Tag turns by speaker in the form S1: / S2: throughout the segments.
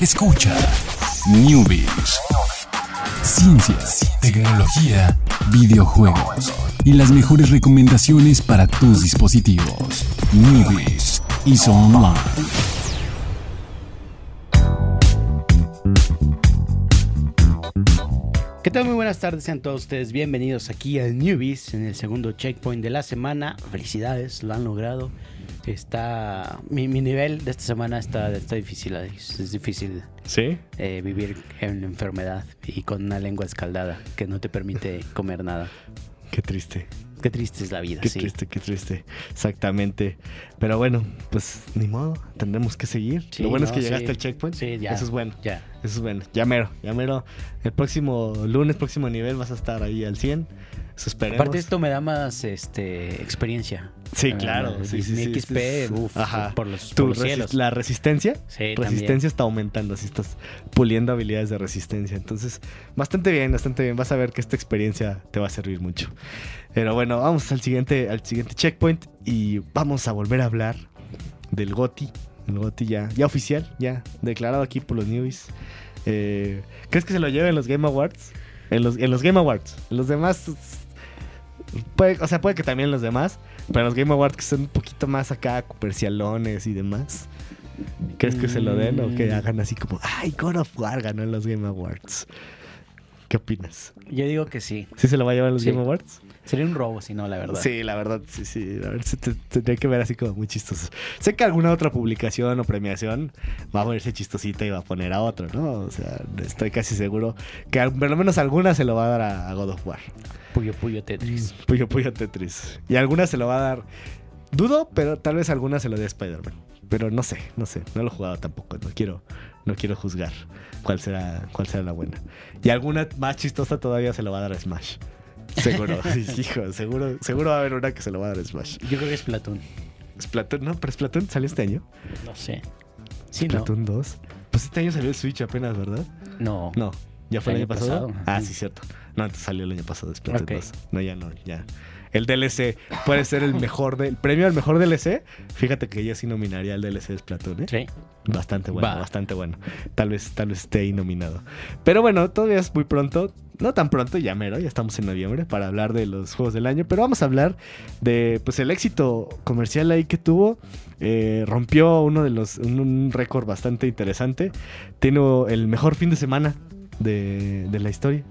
S1: Escucha Newbies. Ciencias, tecnología, videojuegos y las mejores recomendaciones para tus dispositivos. Newbies y Online.
S2: ¿Qué tal? Muy buenas tardes, sean todos ustedes bienvenidos aquí a Newbies en el segundo checkpoint de la semana. Felicidades, lo han logrado. Está mi, mi nivel de esta semana está, está difícil, Alex. es difícil
S3: ¿Sí?
S2: eh, vivir en enfermedad y con una lengua escaldada que no te permite comer nada.
S3: Qué triste.
S2: Qué triste es la vida,
S3: Qué
S2: sí.
S3: triste, qué triste. Exactamente. Pero bueno, pues ni modo. Tendremos que seguir.
S2: Sí,
S3: Lo bueno es que llegaste
S2: sí.
S3: al checkpoint.
S2: Sí, ya.
S3: Eso es bueno.
S2: Ya.
S3: Eso es bueno. Ya mero, ya mero. El próximo lunes, próximo nivel, vas a estar ahí al 100. Esperemos.
S2: Aparte esto me da más este experiencia.
S3: Sí,
S2: Eh,
S3: claro.
S2: mi-
S3: Sí, sí,
S2: mi
S3: sí,
S2: XP, uf,
S3: Ajá.
S2: por los,
S3: Tu
S2: por los
S3: resi-
S2: cielos.
S3: La resistencia.
S2: Sí,
S3: resistencia
S2: también.
S3: está aumentando, así estás puliendo habilidades de resistencia. Entonces, bastante bien, bastante bien. Vas a ver que esta experiencia te va a servir mucho. Pero bueno, vamos al siguiente, al siguiente checkpoint y vamos a volver a hablar del GOTI. El GOTI ya, ya oficial, ya declarado aquí por los newbies. Eh, ¿Crees que se lo lleven los Game Awards? En los, en los Game Awards. En los demás. Puede- o sea, puede que también los demás. Pero los Game Awards que son un poquito más acá, comercialones y demás. ¿Crees que se lo den o que
S2: Mm.
S3: hagan así como, ay, God of War ganó en los Game Awards? ¿Qué opinas?
S2: Yo digo que sí.
S3: ¿Sí se lo va a llevar a los
S2: Sí.
S3: Game Awards?
S2: Sería un robo si no, la verdad.
S3: Sí, la verdad, sí, sí. A ver, se te- tendría que ver así como muy chistoso. Sé que alguna otra publicación o premiación va a ponerse chistosita y va a poner a otro, ¿no? O sea, estoy casi seguro que al- por lo menos alguna se lo va a dar a God of War.
S2: Puyo Puyo Tetris.
S3: Puyo Puyo Tetris. Y alguna se lo va a dar. Dudo, pero tal vez alguna se lo dé Spider-Man. Pero no sé, no sé. No lo he jugado tampoco. No quiero, no quiero juzgar cuál será, cuál será la buena. Y alguna más chistosa todavía se lo va a dar a Smash. Seguro. Hijo, seguro, seguro va a haber una que se lo va a dar a Smash.
S2: Yo creo que es Platoon.
S3: Splatoon, no, pero Splatoon salió este año.
S2: No sé. Sí, no.
S3: Splatoon 2. Pues este año salió el Switch apenas, ¿verdad?
S2: No.
S3: No. ¿Ya fue el año pasado?
S2: pasado.
S3: Ah, sí, cierto. No, entonces salió el año pasado Splatoon
S2: Ok.
S3: 2. No, ya no, ya. El DLC puede ser el mejor, de- el premio al mejor DLC. Fíjate que ella sí nominaría al DLC de Splatoon, ¿eh?
S2: Sí.
S3: Bastante bueno,
S2: Va.
S3: bastante bueno. Tal vez, tal vez esté ahí nominado. Pero bueno, todavía es muy pronto. No tan pronto, ya mero, ya estamos en noviembre para hablar de los juegos del año. Pero vamos a hablar de pues el éxito comercial ahí que tuvo. Eh, rompió uno de los. un, un récord bastante interesante. Tiene el mejor fin de semana de, de la historia.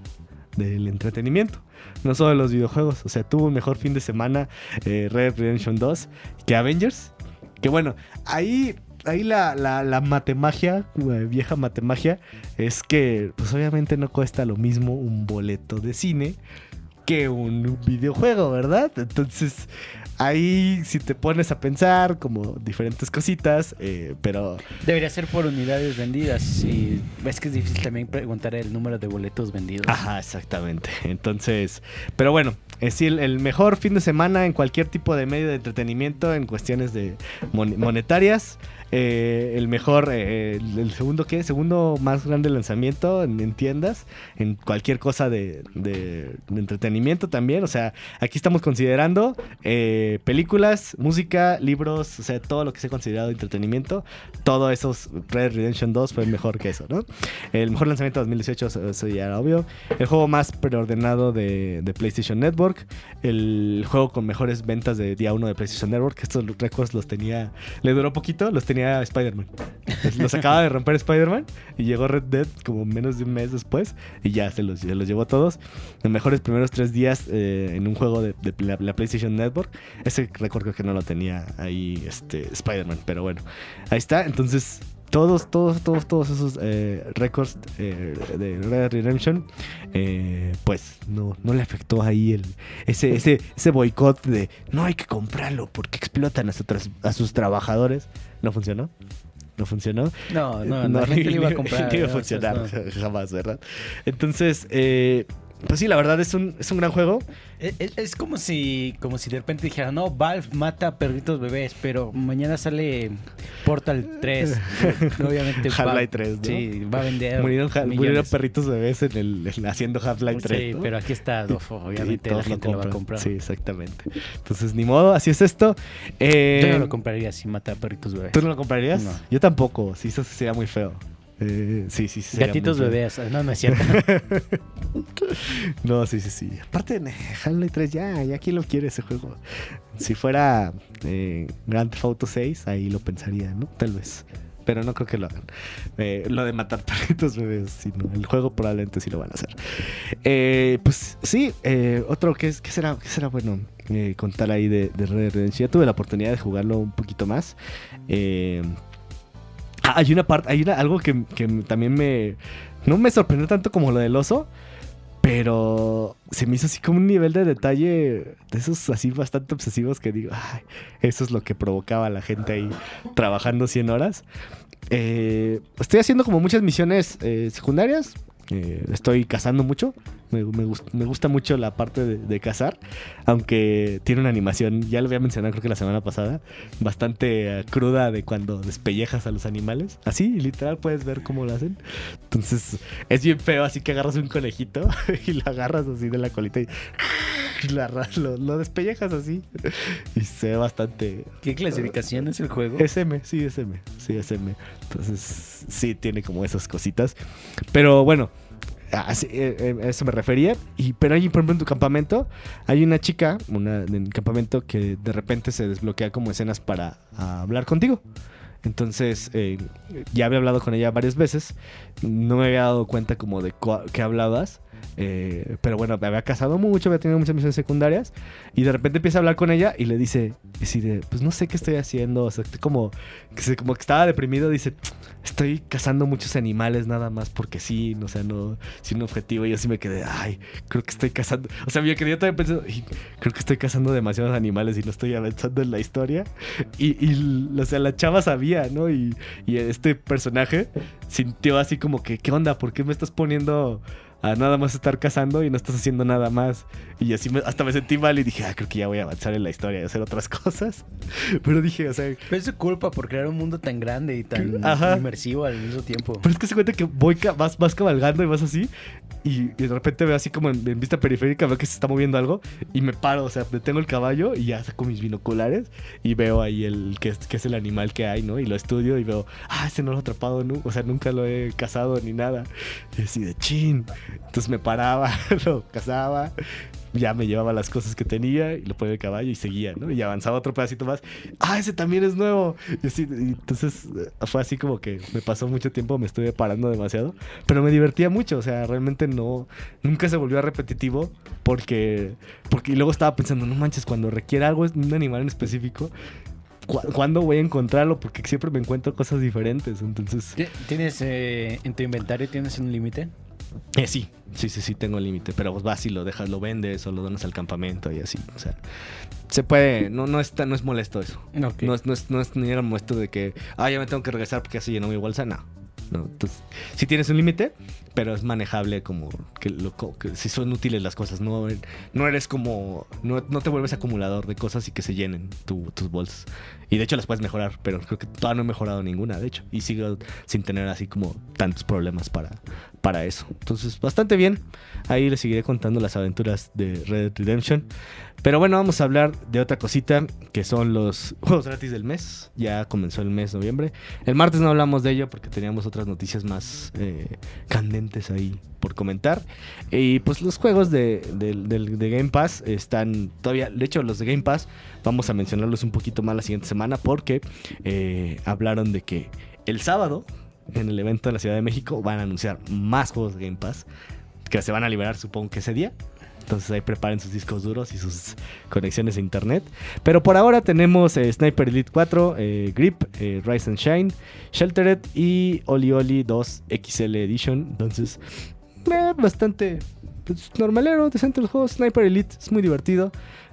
S3: Del entretenimiento. No solo los videojuegos. O sea, tuvo un mejor fin de semana eh, Red Redemption 2 que Avengers. Que bueno, ahí, ahí la, la, la matemagia, vieja matemagia, es que pues obviamente no cuesta lo mismo un boleto de cine que un videojuego, ¿verdad? Entonces, ahí si te pones a pensar como diferentes cositas, eh, pero
S2: Debería ser por unidades vendidas. Y ves que es difícil también preguntar el número de boletos vendidos.
S3: Ajá, exactamente. Entonces, pero bueno, es decir, el mejor fin de semana en cualquier tipo de medio de entretenimiento en cuestiones de mon- monetarias. Eh, el mejor, eh, el, segundo, ¿qué? Segundo más grande lanzamiento en, en tiendas, en cualquier cosa de, de- de entretenimiento también. O sea, aquí estamos considerando eh, películas, música, libros, o sea, todo lo que se ha considerado entretenimiento. Todo esos Red Dead Redemption 2 fue mejor que eso, ¿no? El mejor lanzamiento de 2018, eso, eso ya era obvio. El juego más preordenado de, PlayStation Network. El juego con mejores ventas de día 1 de PlayStation Network. Estos récords los tenía. Le duró poquito, los tenía Spider-Man. Los- acaba de romper Spider-Man. Y llegó Red Dead como menos de un mes después. Y ya se los, llevó todos. Los mejores primeros tres días eh, en un juego de, la PlayStation Network. Ese creo que no lo tenía ahí este, Spider-Man. Pero bueno, ahí está. Entonces, todos, todos, todos, todos esos eh, récords eh, de Red Redemption, eh, pues no, no le afectó ahí el, ese, ese, ese boicot de no hay que comprarlo porque explotan a, sus tras- a sus trabajadores. ¿No funcionó? ¿No funcionó?
S2: No, no, la gente le iba a comprar.
S3: No iba a
S2: ¿no?
S3: funcionar
S2: no.
S3: jamás, ¿verdad? Entonces, eh, pues sí, la verdad es un, es un gran juego.
S2: Es, es- es como si como si de repente dijera, no, Valve mata perritos bebés, pero mañana sale Portal 3. Obviamente
S3: Half-Life 3, ¿no?
S2: Sí, va a vender.
S3: Murieron, perritos bebés en el, en- haciendo Half-Life 3.
S2: Sí,
S3: ¿no?
S2: pero aquí está Adolfo, obviamente la gente lo, va a comprar.
S3: Sí, exactamente. Entonces, ni modo, así es esto. Eh,
S2: Yo no lo compraría si mata perritos bebés.
S3: ¿Tú no lo comprarías?
S2: No.
S3: Yo tampoco, sí, eso sería muy feo. Eh, sí, sí, sí.
S2: Gatitos bebés. No, no es cierto.
S3: No, sí, sí, sí. Aparte, Half-Life 3 ya, ya quién lo quiere ese juego. Si fuera eh, Grand Theft Auto 6, ahí lo pensaría, ¿no? Tal vez. Pero no creo que lo hagan. Eh, lo de matar perritos bebés, sí, no. El juego probablemente sí lo van a hacer. Eh, pues sí, eh, otro que es, ¿qué será, qué será bueno contar ahí de, de Red Dead Redemption? Ya tuve la oportunidad de jugarlo un poquito más. Eh, hay una parte, hay algo que, que también me. No me sorprendió tanto como lo del oso. Pero se me hizo así como un nivel de detalle de esos así bastante obsesivos que digo, ay, eso es lo que provocaba a la gente ahí trabajando 100 horas. Eh, estoy haciendo como muchas misiones eh, secundarias. Eh, estoy cazando mucho. Me, me me gusta mucho la parte de, de cazar. Aunque tiene una animación, ya lo había mencionado creo que la semana pasada, bastante eh, cruda de cuando despellejas a los animales. Así, literal, puedes ver cómo lo hacen. Entonces, es bien feo, así que agarras un conejito y lo agarras así de la colita y, y lo, despellejas así. Y se ve bastante...
S2: ¿Qué clasificación es el juego?
S3: Es M, sí, es M. Sí, es M. Entonces, sí, tiene como esas cositas. Pero bueno, así, eh, eh, a eso me refería. Y, pero ahí, por ejemplo, en tu campamento, hay una chica una, en el campamento que de repente se desbloquea como escenas para ah, hablar contigo. Entonces, eh, ya había hablado con ella varias veces. No me había dado cuenta como de qué hablabas. Eh, pero bueno, me había casado mucho, había tenido muchas misiones secundarias. Y de repente empieza a hablar con ella y le dice, pues no sé qué estoy haciendo. O sea, estoy como, que como que estaba deprimido. Dice, estoy cazando muchos animales nada más porque sí, no, o sea, no, sin un objetivo. Y yo sí me quedé, ay, creo que estoy cazando. O sea, yo quería también pensando, "Ay, creo que estoy cazando demasiados animales y no estoy avanzando en la historia. Y, y, o sea, la chava sabía, ¿no? Y, y este personaje sintió así como que, ¿qué onda? ¿Por qué me estás poniendo a nada más estar cazando y no estás haciendo nada más? Y así me- hasta me sentí mal y dije, ah, creo que ya voy a avanzar en la historia y hacer otras cosas. Pero dije, o sea,
S2: Pero es su culpa por crear un mundo tan grande y tan
S3: Ajá.
S2: inmersivo al mismo tiempo.
S3: Pero es que se cuenta que voy vas, vas cabalgando y vas así. Y, y de repente veo así como en, en vista periférica, veo que se está moviendo algo. Y me paro, o sea, detengo el caballo y ya saco mis binoculares. Y veo ahí el que es, que es el animal que hay, ¿no? Y lo estudio y veo, ah, ese no lo he atrapado, ¿no? O sea, nunca lo he cazado ni nada. Y así de chin. Entonces me paraba, lo cazaba. Ya me llevaba las cosas que tenía y lo ponía el caballo y seguía, ¿no? Y avanzaba otro pedacito más. ¡Ah, ese también es nuevo! Y así, entonces eh, fue así como que me pasó mucho tiempo, me estuve parando demasiado. Pero me divertía mucho, o sea, realmente no. Nunca se volvió repetitivo porque. Porque y luego estaba pensando, no manches, cuando requiera algo, un animal en específico. ¿cu- ¿Cuándo voy a encontrarlo? Porque siempre me encuentro cosas diferentes. Entonces,
S2: ¿Ti- ¿Tienes eh, en tu inventario tienes un límite?
S3: Eh, sí, sí, sí, sí, tengo límite. Pero pues vas y lo dejas, lo vendes o lo donas al campamento y así. O sea, se puede, no, no, es, tan- no es molesto eso.
S2: Ok.
S3: No es, no, es, no es ni era molesto de que, ah, ya me tengo que regresar porque ya se llenó mi bolsa. No. No, entonces, sí tienes un límite, pero es manejable como que, lo, que si son útiles las cosas. No, no eres como, no, no te vuelves acumulador de cosas y que se llenen tu- tus bolsas. Y de hecho las puedes mejorar, pero creo que todavía no he mejorado ninguna, de hecho. Y sigo sin tener así como tantos problemas para, para eso. Entonces, bastante bien. Ahí les seguiré contando las aventuras de Red Redemption. Pero bueno, vamos a hablar de otra cosita que son los juegos gratis del mes. Ya comenzó el mes de noviembre. El martes no hablamos de ello porque teníamos otras noticias más eh, candentes ahí por comentar. Y pues los juegos de Game Pass están todavía. De hecho, los de Game Pass vamos a mencionarlos un poquito más la siguiente semana porque eh, hablaron de que el sábado en el evento de la Ciudad de México van a anunciar más juegos de Game Pass que se van a liberar supongo que ese día. Entonces ahí preparen sus discos duros y sus conexiones a internet. Pero por ahora tenemos eh, Sniper Elite 4, eh, Grip, eh, Rise and Shine, Sheltered y Oli Oli 2 XL Edition. Entonces, bastante pues, normalero, decente el juego. Sniper Elite es muy divertido.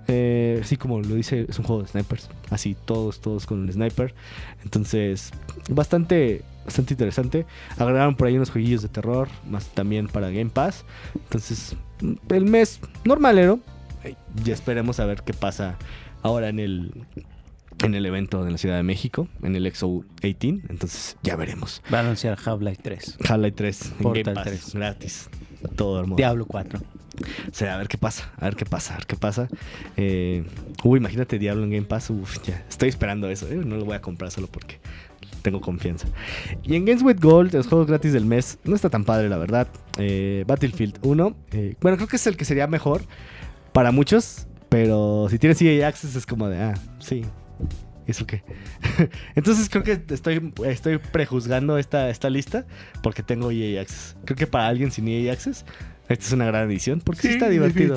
S3: Eh, así como lo dice, es un juego de snipers. Así todos, todos con un sniper. Entonces, bastante, bastante interesante. Agregaron por ahí unos jueguillos de terror, más también para Game Pass. Entonces, el mes normalero. Eh, Ya esperemos a ver qué pasa ahora en el en el evento de la Ciudad de México, en el EXO 18. Entonces, ya veremos.
S2: Va a anunciar Half-Life 3.
S3: Half-Life 3 en
S2: Portal
S3: Game Pass,
S2: 3.
S3: gratis. Todo hermoso.
S2: Diablo 4.
S3: O sea, a ver qué pasa, a ver qué pasa, a ver qué pasa. Eh, uy, imagínate Diablo en Game Pass. Uf, ya. Estoy esperando eso, ¿eh? No lo voy a comprar solo porque tengo confianza. Y en Games with Gold, los juegos gratis del mes, no está tan padre, la verdad. Eh, Battlefield 1, eh, bueno, creo que es el que sería mejor para muchos, pero si tienes EA Access es como de, ah, sí, ¿eso qué? Entonces creo que estoy, estoy prejuzgando esta, esta lista porque tengo EA Access. Creo que para alguien sin EA Access esta es una gran edición porque sí, está divertido.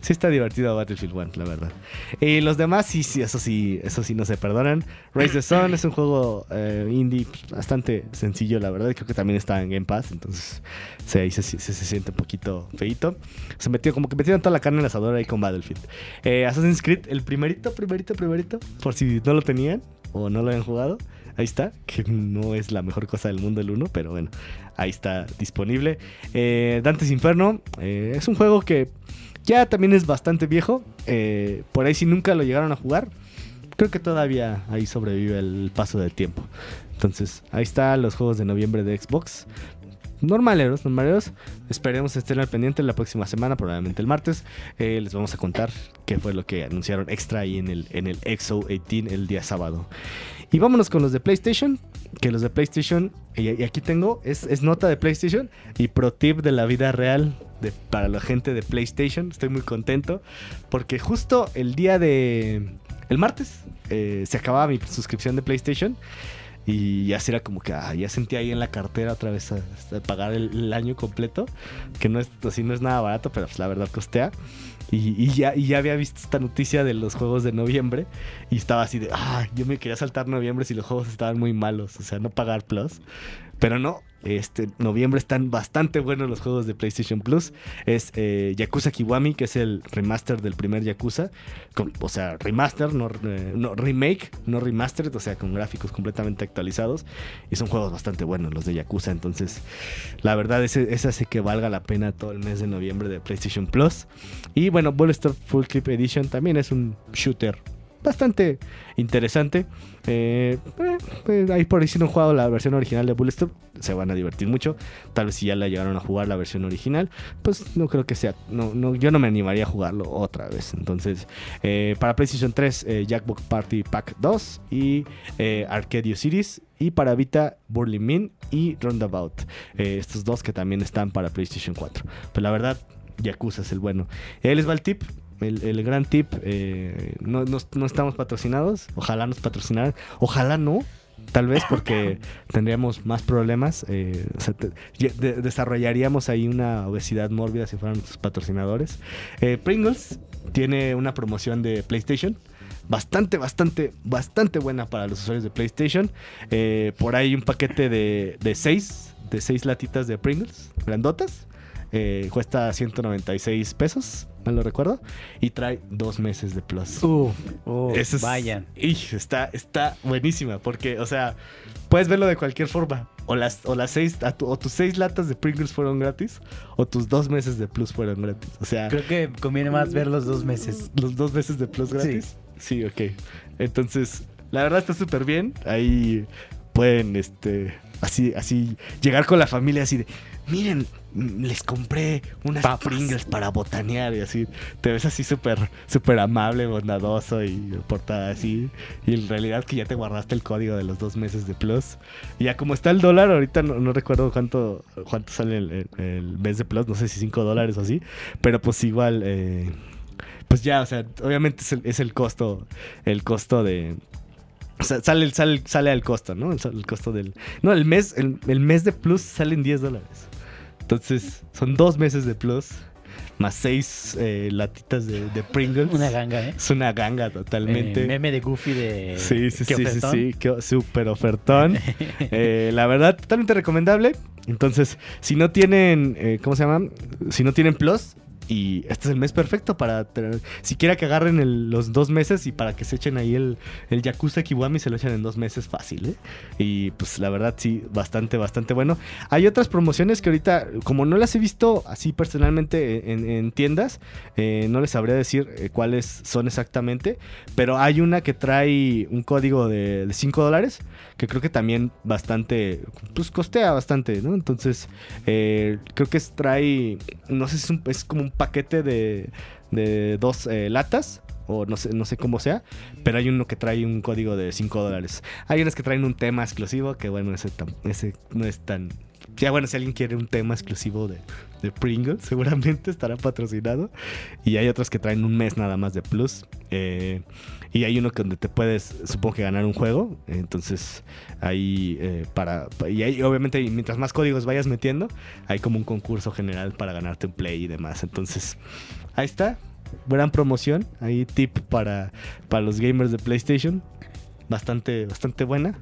S3: Sí está divertido Battlefield 1, la verdad. Y los demás, sí, sí, eso sí, eso sí no se perdonan. Race the Sun es un juego eh, indie bastante sencillo, la verdad. Creo que también está en Game Pass, entonces sí, ahí se, siente un poquito feito. Se metió, como que metieron toda la carne en el asador ahí con Battlefield. Eh, Assassin's Creed, el primerito, primerito, primerito, por si no lo tenían o no lo habían jugado. Ahí está, que no es la mejor cosa del mundo el 1, pero bueno, ahí está disponible. Eh, Dantes Inferno eh, es un juego que ya también es bastante viejo. Eh, por ahí si nunca lo llegaron a jugar, creo que todavía ahí sobrevive el paso del tiempo. Entonces, ahí están los juegos de noviembre de Xbox. Normaleros, normaleros. Esperemos estén al pendiente la próxima semana, probablemente el martes. les vamos a contar qué fue lo que anunciaron extra ahí en el, en el EXO 18 el día sábado. Y vámonos con los de PlayStation. Que los de PlayStation, y, aquí tengo, es, nota de PlayStation y pro tip de la vida real para la gente de PlayStation. Estoy muy contento porque justo el día de... El martes eh, se acababa mi suscripción de PlayStation. Y así era como que ah, ya sentía ahí en la cartera otra vez a, pagar el, año completo. Que no es, así no es nada barato, pero pues la verdad costea. Y, ya, ya había visto esta noticia de los juegos de noviembre y estaba así de, ah, yo me quería saltar noviembre si los juegos estaban muy malos, o sea, no pagar plus. Pero no, este noviembre están bastante buenos los juegos de PlayStation Plus. Es eh, Yakuza Kiwami, que es el remaster del primer Yakuza. o sea, remaster, eh, no, remake, no remastered, o sea, con gráficos completamente actualizados. Y son juegos bastante buenos los de Yakuza. Entonces, la verdad, ese, hace que valga la pena todo el mes de noviembre de PlayStation Plus. Y bueno, Bulletstorm Full Clip Edition también es un shooter bastante interesante. Eh, eh, ahí por ahí si no han jugado la versión original de Bulletstorm, se van a divertir mucho. Tal vez si ya la llegaron a jugar la versión original, pues no creo que sea. No, no, yo no me animaría a jugarlo otra vez. Entonces, eh, para PlayStation 3, Jackbox Party Pack 2 y Arcadio Series. Y para Vita, Burly Min y Roundabout. estos dos que también están para PlayStation 4. Pero la verdad, Yakuza es el bueno. Él les va el tip el, gran tip, eh, no, estamos patrocinados, ojalá nos patrocinaran, ojalá no, tal vez porque tendríamos más problemas, eh, desarrollaríamos ahí una obesidad mórbida si fueran nuestros patrocinadores. Eh, Pringles tiene una promoción de PlayStation. Bastante, bastante, bastante buena para los usuarios de PlayStation. por ahí un paquete de, de seis, de seis latitas de Pringles, grandotas. Cuesta 196 pesos no lo recuerdo. Y trae dos meses de plus.
S2: Uh, uh vayan.
S3: está, está buenísima. Porque, o sea, puedes verlo de cualquier forma. O las, o las seis, o tus seis latas de Pringles fueron gratis, o tus dos meses de plus fueron gratis. O sea.
S2: Creo que conviene más ver los dos meses.
S3: Los dos meses de plus gratis. Sí, sí ok. Entonces, la verdad está súper bien. Ahí pueden, este, así, así, llegar con la familia así de miren, les compré unas Pringles para botanear y así. Te ves así súper, súper amable, bondadoso y portada así. Y en realidad que ya te guardaste el código de los dos meses de Plus. Y ya como está el dólar, ahorita no, recuerdo cuánto, cuánto sale el, mes de Plus, no sé si 5 dólares o así. Pero pues igual, eh, pues ya, o sea, obviamente es el, es el costo, el costo de, sale, sale, sale al costo, ¿no? El, costo del. No, el mes, el, el mes de plus salen 10 dólares. Entonces, son dos meses de plus. Más seis eh, latitas de, Pringles.
S2: Una ganga, ¿eh?
S3: Es una ganga totalmente.
S2: Eh, meme de Goofy de.
S3: Sí, sí, sí, sí, sí. Súper ofertón. Eh, la verdad, totalmente recomendable. Entonces, si no tienen. ¿Cómo se llama? Si no tienen plus, y este es el mes perfecto para tener, siquiera que agarren los dos meses y para que se echen ahí el, el Yakuza Kiwami se lo echan en dos meses fácil, ¿eh? Y pues la verdad sí, bastante, bastante bueno. Hay otras promociones que ahorita, como no las he visto así personalmente en, tiendas, eh, no les sabría decir eh, cuáles son exactamente, pero hay una que trae un código de, 5 dólares, que creo que también bastante, pues costea bastante, ¿no? Entonces, creo que trae, no sé es, es como un paquete de, de dos eh, latas o no sé, no sé cómo sea, pero hay uno que trae un código de 5 dólares. Hay unos que traen un tema exclusivo, que bueno, ese, ese no es tan... Ya bueno, si alguien quiere un tema exclusivo de, de Pringles, seguramente estará patrocinado. Y hay otros que traen un mes nada más de plus. eh, y hay uno donde te puedes, supongo que ganar un juego. Entonces, ahí eh, para... Y ahí, obviamente, mientras más códigos vayas metiendo, hay como un concurso general para ganarte un play y demás. Entonces, ahí está. Gran promoción. Ahí tip para, para los gamers de PlayStation. Bastante, bastante buena.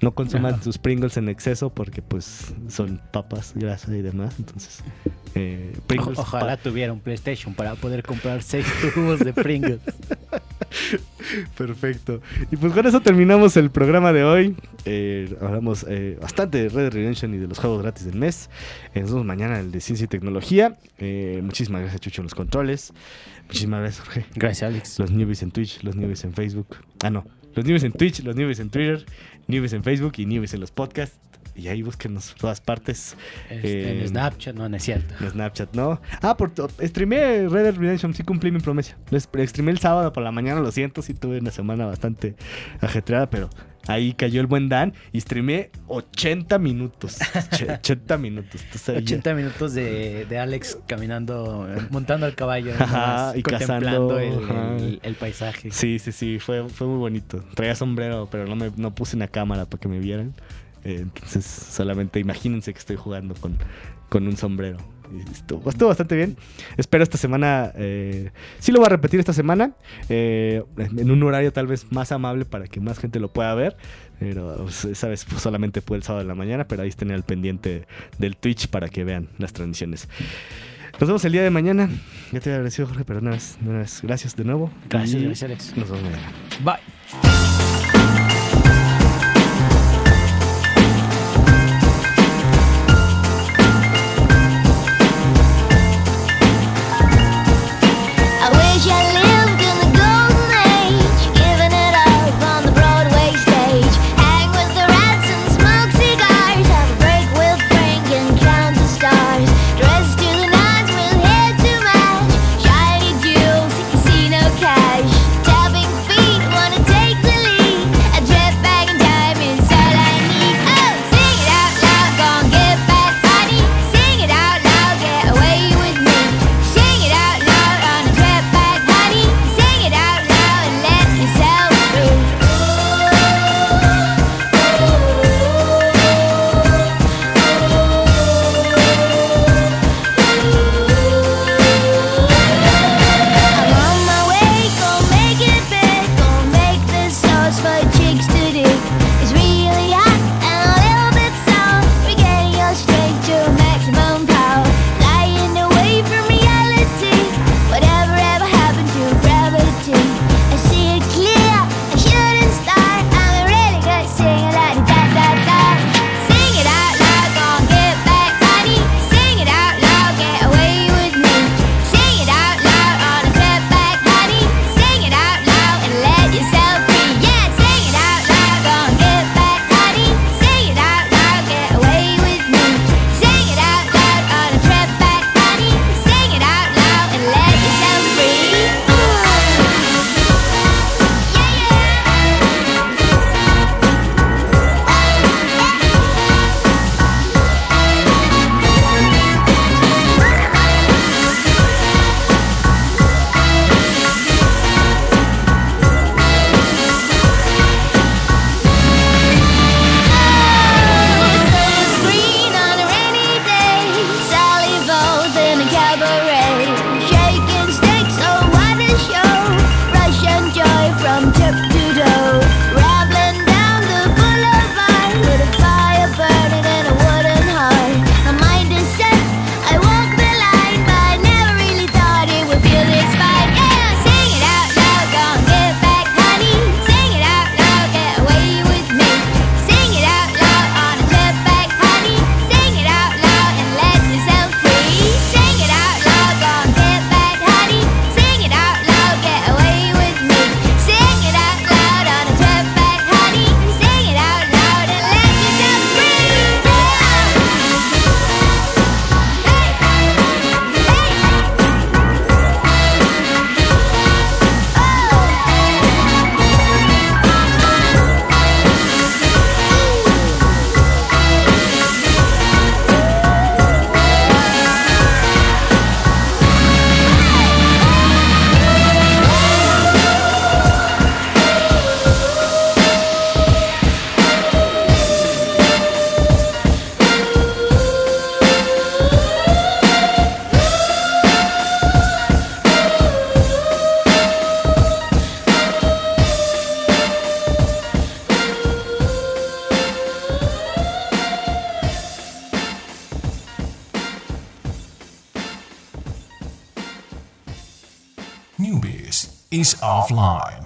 S3: No consuman sus Pringles en exceso porque pues son papas, grasa y demás. Entonces, eh, Pringles
S2: O- Ojalá tuviera un PlayStation para poder comprar seis tubos de Pringles.
S3: Perfecto. Y pues con eso terminamos el programa de hoy. Eh, hablamos eh, bastante de Red Redemption y de los juegos gratis del mes. Eh, nos vemos mañana en el de Ciencia y Tecnología. Eh, muchísimas gracias, Chucho, en los controles. Muchísimas gracias, Jorge.
S2: Gracias, Alex.
S3: Los newbies en Twitch, los newbies en Facebook. Ah, no. Los newbies en Twitch, los newbies en Twitter, newbies en Facebook y newbies en los podcasts. Y ahí búsquenos por todas partes.
S2: Este,
S3: Eh,
S2: en Snapchat, no, no es cierto.
S3: En Snapchat, ¿no? Ah, por streamé Red Dead Redemption, sí cumplí mi promesa. Lo es- streamé el sábado por la mañana, lo siento, sí tuve una semana bastante ajetreada, pero ahí cayó el buen Dan y streamé 80 minutos. Ch- 80 minutos. Entonces, ahí ya-
S2: 80 minutos de, de Alex caminando, eh, montando al caballo,
S3: Ajá, y
S2: contemplando
S3: cazando,
S2: el- el paisaje.
S3: Sí, sí, sí, fue, fue muy bonito. Traía sombrero, pero no, me, no puse una cámara para que me vieran. Eh, entonces, solamente imagínense que estoy jugando con, con un sombrero. Estuvo, estuvo bastante bien. Espero esta semana. Eh, sí, lo voy a repetir esta semana. eh, en un horario tal vez más amable para que más gente lo pueda ver. Pero pues, esa vez pues, solamente fue el sábado de la mañana. Pero ahí estén al pendiente del Twitch para que vean las transmisiones. Nos vemos el día de mañana. Ya te había agradecido, Jorge, pero una vez, una vez, gracias de nuevo.
S2: Gracias, gracias, Alex.
S3: Nos vemos mañana.
S2: Bye.
S1: Offline.